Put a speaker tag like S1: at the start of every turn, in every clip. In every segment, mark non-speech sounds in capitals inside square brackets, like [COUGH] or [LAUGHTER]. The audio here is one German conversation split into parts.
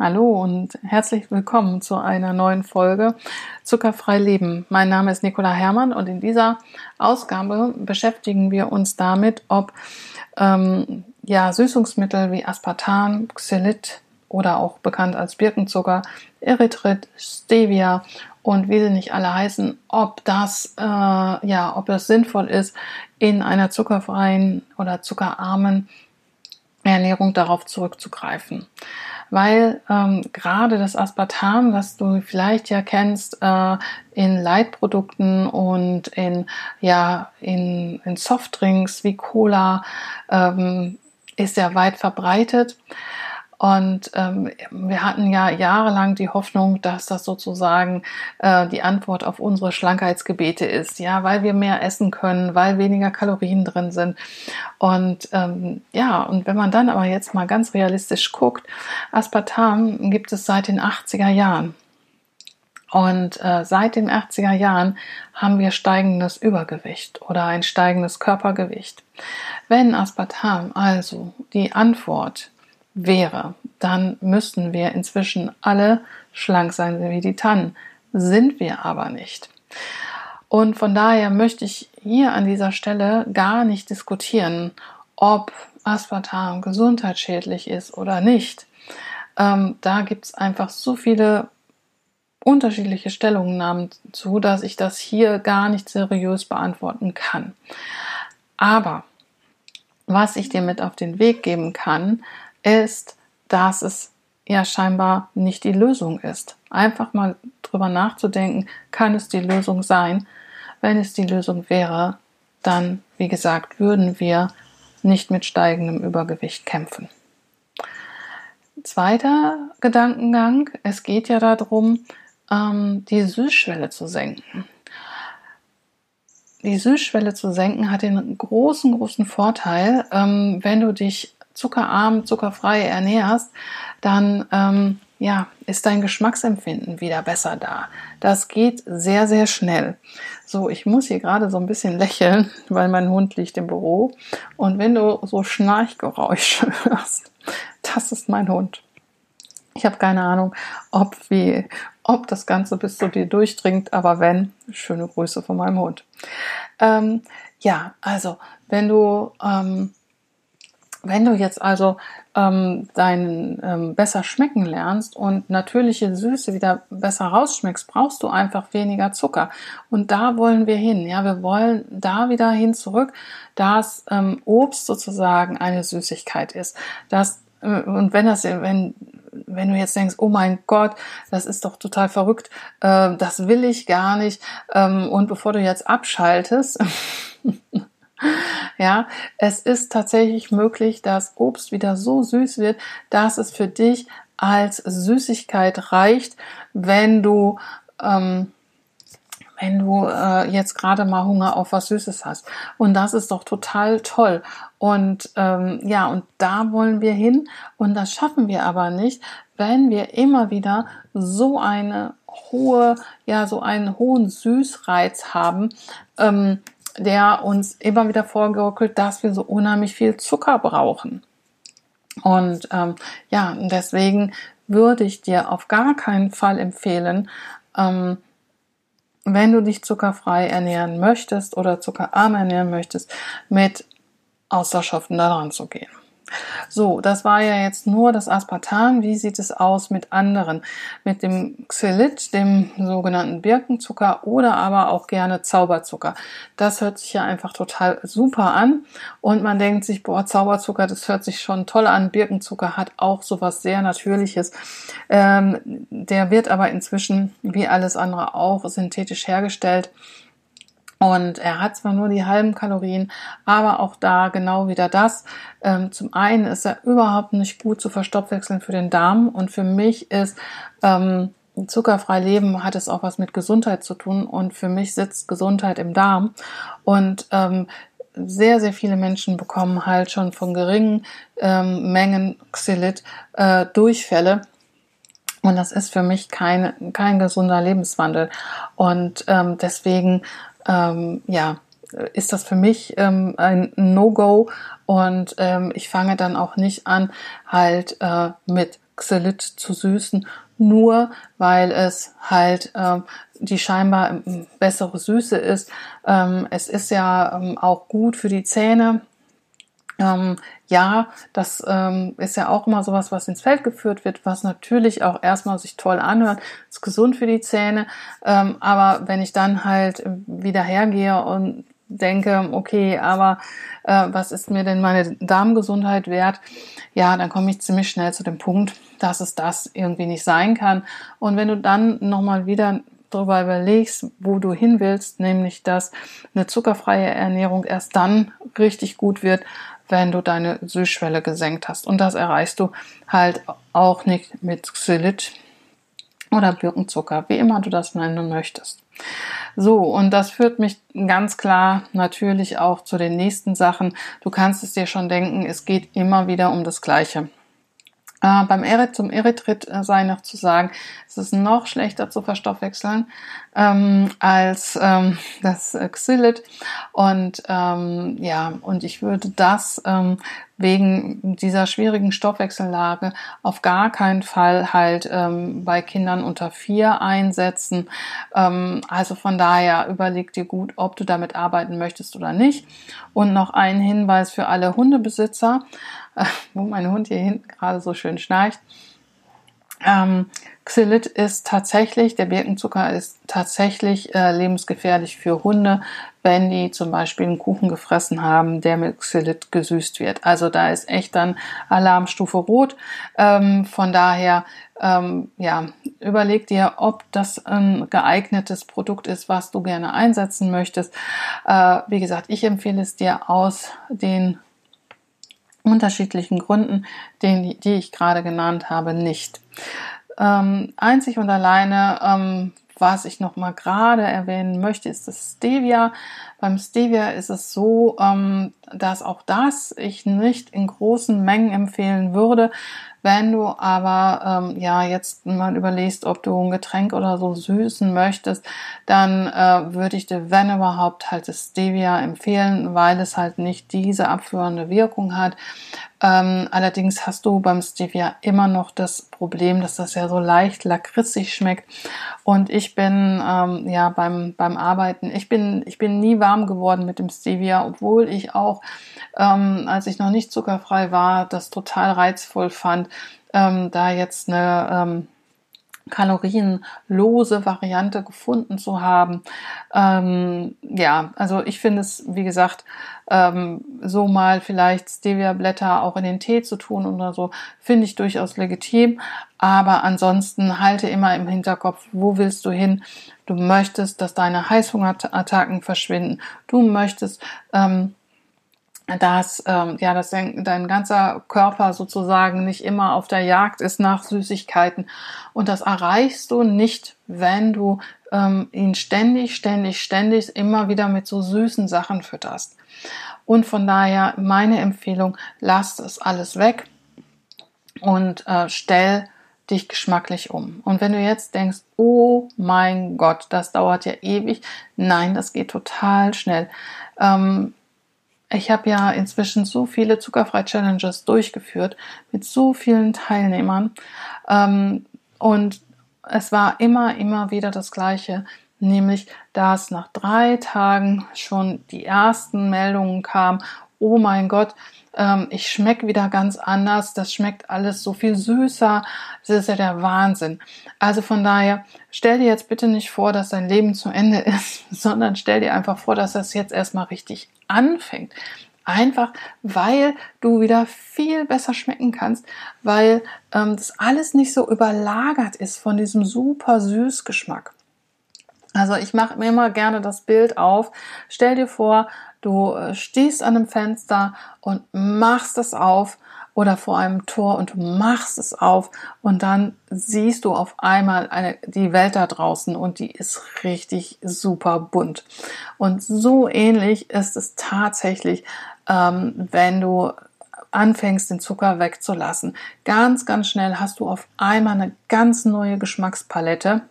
S1: Hallo und herzlich willkommen zu einer neuen Folge Zuckerfrei Leben. Mein Name ist Nicola Hermann und in dieser Ausgabe beschäftigen wir uns damit, ob ähm, ja, Süßungsmittel wie Aspartam, Xylit oder auch bekannt als Birkenzucker, Erythrit, Stevia und wie sie nicht alle heißen, ob das äh, ja, ob es sinnvoll ist, in einer zuckerfreien oder zuckerarmen Ernährung darauf zurückzugreifen weil ähm, gerade das Aspartam, was du vielleicht ja kennst, äh, in Leitprodukten und in ja in, in Softdrinks wie Cola ähm, ist ja weit verbreitet. Und ähm, wir hatten ja jahrelang die Hoffnung, dass das sozusagen äh, die Antwort auf unsere Schlankheitsgebete ist, ja, weil wir mehr essen können, weil weniger Kalorien drin sind. Und ähm, ja, und wenn man dann aber jetzt mal ganz realistisch guckt, Aspartam gibt es seit den 80er Jahren. Und äh, seit den 80er Jahren haben wir steigendes Übergewicht oder ein steigendes Körpergewicht. Wenn Aspartam also die Antwort wäre, dann müssten wir inzwischen alle schlank sein wie die Tannen. Sind wir aber nicht. Und von daher möchte ich hier an dieser Stelle gar nicht diskutieren, ob Aspartam gesundheitsschädlich ist oder nicht. Ähm, da gibt es einfach so viele unterschiedliche Stellungnahmen zu, dass ich das hier gar nicht seriös beantworten kann. Aber was ich dir mit auf den Weg geben kann, ist, dass es ja scheinbar nicht die Lösung ist. Einfach mal drüber nachzudenken, kann es die Lösung sein? Wenn es die Lösung wäre, dann, wie gesagt, würden wir nicht mit steigendem Übergewicht kämpfen. Zweiter Gedankengang, es geht ja darum, ähm, die Süßschwelle zu senken. Die Süßschwelle zu senken hat den großen, großen Vorteil, ähm, wenn du dich zuckerarm, zuckerfrei ernährst, dann ähm, ja, ist dein Geschmacksempfinden wieder besser da. Das geht sehr, sehr schnell. So, ich muss hier gerade so ein bisschen lächeln, [LAUGHS] weil mein Hund liegt im Büro. Und wenn du so Schnarchgeräusche [LAUGHS] hörst, das ist mein Hund. Ich habe keine Ahnung, ob, wie, ob das Ganze bis zu dir durchdringt, aber wenn, schöne Grüße von meinem Hund. Ähm, ja, also, wenn du ähm, wenn du jetzt also ähm, deinen ähm, besser schmecken lernst und natürliche Süße wieder besser rausschmeckst, brauchst du einfach weniger Zucker. Und da wollen wir hin. Ja, wir wollen da wieder hin zurück, dass ähm, Obst sozusagen eine Süßigkeit ist. Dass, äh, und wenn das, wenn wenn du jetzt denkst, oh mein Gott, das ist doch total verrückt, äh, das will ich gar nicht. Ähm, und bevor du jetzt abschaltest, [LAUGHS] Ja, es ist tatsächlich möglich, dass Obst wieder so süß wird, dass es für dich als Süßigkeit reicht, wenn du ähm, wenn du äh, jetzt gerade mal Hunger auf was Süßes hast. Und das ist doch total toll. Und ähm, ja, und da wollen wir hin. Und das schaffen wir aber nicht, wenn wir immer wieder so eine hohe, ja, so einen hohen Süßreiz haben. Ähm, der uns immer wieder vorgeruckelt, dass wir so unheimlich viel Zucker brauchen. Und ähm, ja, deswegen würde ich dir auf gar keinen Fall empfehlen, ähm, wenn du dich zuckerfrei ernähren möchtest oder zuckerarm ernähren möchtest, mit Austauschstoffen daran zu gehen. So, das war ja jetzt nur das Aspartam. Wie sieht es aus mit anderen? Mit dem Xylit, dem sogenannten Birkenzucker oder aber auch gerne Zauberzucker. Das hört sich ja einfach total super an und man denkt sich, boah, Zauberzucker, das hört sich schon toll an. Birkenzucker hat auch sowas sehr Natürliches. Ähm, der wird aber inzwischen, wie alles andere auch, synthetisch hergestellt. Und er hat zwar nur die halben Kalorien, aber auch da genau wieder das. Ähm, zum einen ist er überhaupt nicht gut zu verstoffwechseln für den Darm und für mich ist ähm, zuckerfrei leben hat es auch was mit Gesundheit zu tun und für mich sitzt Gesundheit im Darm und ähm, sehr, sehr viele Menschen bekommen halt schon von geringen ähm, Mengen Xylit äh, Durchfälle. Und das ist für mich kein, kein gesunder Lebenswandel. Und ähm, deswegen ähm, ja, ist das für mich ähm, ein No-Go und ähm, ich fange dann auch nicht an, halt äh, mit Xylit zu süßen, nur weil es halt ähm, die scheinbar ähm, bessere Süße ist. Ähm, es ist ja ähm, auch gut für die Zähne. Ähm, ja, das ähm, ist ja auch immer sowas, was ins Feld geführt wird, was natürlich auch erstmal sich toll anhört, ist gesund für die Zähne. Ähm, aber wenn ich dann halt wieder hergehe und denke, okay, aber äh, was ist mir denn meine Darmgesundheit wert? Ja, dann komme ich ziemlich schnell zu dem Punkt, dass es das irgendwie nicht sein kann. Und wenn du dann nochmal wieder darüber überlegst, wo du hin willst, nämlich dass eine zuckerfreie Ernährung erst dann richtig gut wird, wenn du deine Süßschwelle gesenkt hast. Und das erreichst du halt auch nicht mit Xylit oder Birkenzucker, wie immer du das nennen möchtest. So, und das führt mich ganz klar natürlich auch zu den nächsten Sachen. Du kannst es dir schon denken, es geht immer wieder um das Gleiche. Äh, beim Eryth, zum Erythrit sei noch zu sagen, es ist noch schlechter zu verstoffwechseln ähm, als ähm, das äh, Xylit. Und ähm, ja, und ich würde das ähm, wegen dieser schwierigen Stoffwechsellage auf gar keinen Fall halt ähm, bei Kindern unter vier einsetzen. Ähm, also von daher überleg dir gut, ob du damit arbeiten möchtest oder nicht. Und noch ein Hinweis für alle Hundebesitzer. [LAUGHS] wo mein Hund hier hinten gerade so schön schnarcht. Ähm, Xylit ist tatsächlich, der Birkenzucker ist tatsächlich äh, lebensgefährlich für Hunde, wenn die zum Beispiel einen Kuchen gefressen haben, der mit Xylit gesüßt wird. Also da ist echt dann Alarmstufe rot. Ähm, von daher, ähm, ja, überleg dir, ob das ein geeignetes Produkt ist, was du gerne einsetzen möchtest. Äh, wie gesagt, ich empfehle es dir aus den unterschiedlichen Gründen, den, die ich gerade genannt habe, nicht. Ähm, einzig und alleine, ähm, was ich noch mal gerade erwähnen möchte, ist das Stevia. Beim Stevia ist es so, ähm, dass auch das ich nicht in großen Mengen empfehlen würde. Wenn du aber ähm, ja jetzt mal überlegst, ob du ein Getränk oder so süßen möchtest, dann äh, würde ich dir, wenn überhaupt, halt das Stevia empfehlen, weil es halt nicht diese abführende Wirkung hat. Ähm, allerdings hast du beim Stevia immer noch das Problem, dass das ja so leicht lakritzig schmeckt. Und ich bin ähm, ja beim beim Arbeiten, ich bin ich bin nie warm geworden mit dem Stevia, obwohl ich auch ähm, als ich noch nicht zuckerfrei war, das total reizvoll fand, ähm, da jetzt eine ähm, kalorienlose Variante gefunden zu haben. Ähm, ja, also ich finde es, wie gesagt, ähm, so mal vielleicht Stevia-Blätter auch in den Tee zu tun oder so, finde ich durchaus legitim. Aber ansonsten halte immer im Hinterkopf, wo willst du hin? Du möchtest, dass deine Heißhungerattacken verschwinden. Du möchtest ähm, dass ähm, ja, dass dein, dein ganzer Körper sozusagen nicht immer auf der Jagd ist nach Süßigkeiten und das erreichst du nicht, wenn du ähm, ihn ständig, ständig, ständig immer wieder mit so süßen Sachen fütterst. Und von daher meine Empfehlung: Lass das alles weg und äh, stell dich geschmacklich um. Und wenn du jetzt denkst, oh mein Gott, das dauert ja ewig, nein, das geht total schnell. Ähm, ich habe ja inzwischen so viele Zuckerfrei-Challenges durchgeführt mit so vielen Teilnehmern. Ähm, und es war immer, immer wieder das Gleiche, nämlich dass nach drei Tagen schon die ersten Meldungen kamen, oh mein Gott, ähm, ich schmecke wieder ganz anders, das schmeckt alles so viel süßer, das ist ja der Wahnsinn. Also von daher, stell dir jetzt bitte nicht vor, dass dein Leben zu Ende [LAUGHS] ist, sondern stell dir einfach vor, dass das jetzt erstmal richtig anfängt. Einfach, weil du wieder viel besser schmecken kannst, weil ähm, das alles nicht so überlagert ist von diesem super süß Geschmack. Also ich mache mir immer gerne das Bild auf. Stell dir vor, du äh, stehst an einem Fenster und machst es auf oder vor einem Tor und du machst es auf und dann siehst du auf einmal eine, die Welt da draußen und die ist richtig super bunt. Und so ähnlich ist es tatsächlich, ähm, wenn du anfängst, den Zucker wegzulassen. Ganz, ganz schnell hast du auf einmal eine ganz neue Geschmackspalette.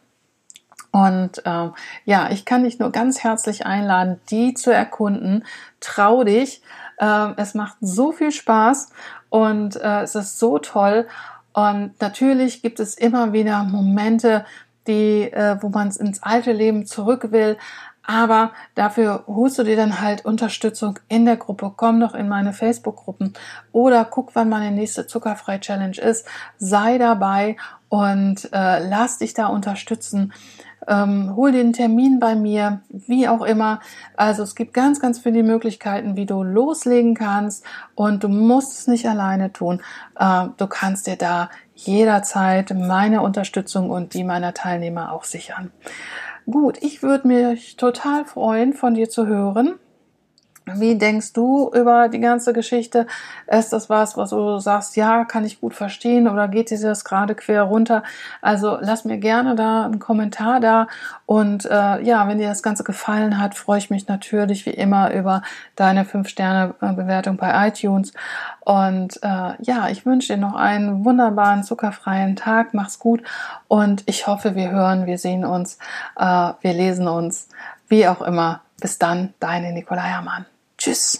S1: Und äh, ja, ich kann dich nur ganz herzlich einladen, die zu erkunden. Trau dich. Äh, es macht so viel Spaß und äh, es ist so toll. Und natürlich gibt es immer wieder Momente, die, äh, wo man ins alte Leben zurück will. Aber dafür holst du dir dann halt Unterstützung in der Gruppe. Komm doch in meine Facebook-Gruppen oder guck, wann meine nächste Zuckerfrei-Challenge ist. Sei dabei und äh, lass dich da unterstützen. Ähm, hol einen Termin bei mir, wie auch immer. Also es gibt ganz, ganz viele Möglichkeiten, wie du loslegen kannst und du musst es nicht alleine tun. Äh, du kannst dir da jederzeit meine Unterstützung und die meiner Teilnehmer auch sichern. Gut, ich würde mich total freuen, von dir zu hören. Wie denkst du über die ganze Geschichte? Ist das was, was du sagst, ja, kann ich gut verstehen oder geht dir das gerade quer runter? Also lass mir gerne da einen Kommentar da und äh, ja, wenn dir das Ganze gefallen hat, freue ich mich natürlich wie immer über deine 5-Sterne-Bewertung bei iTunes und äh, ja, ich wünsche dir noch einen wunderbaren, zuckerfreien Tag. Mach's gut und ich hoffe, wir hören, wir sehen uns, äh, wir lesen uns, wie auch immer. Bis dann, deine Nicola Hermann. Tschüss.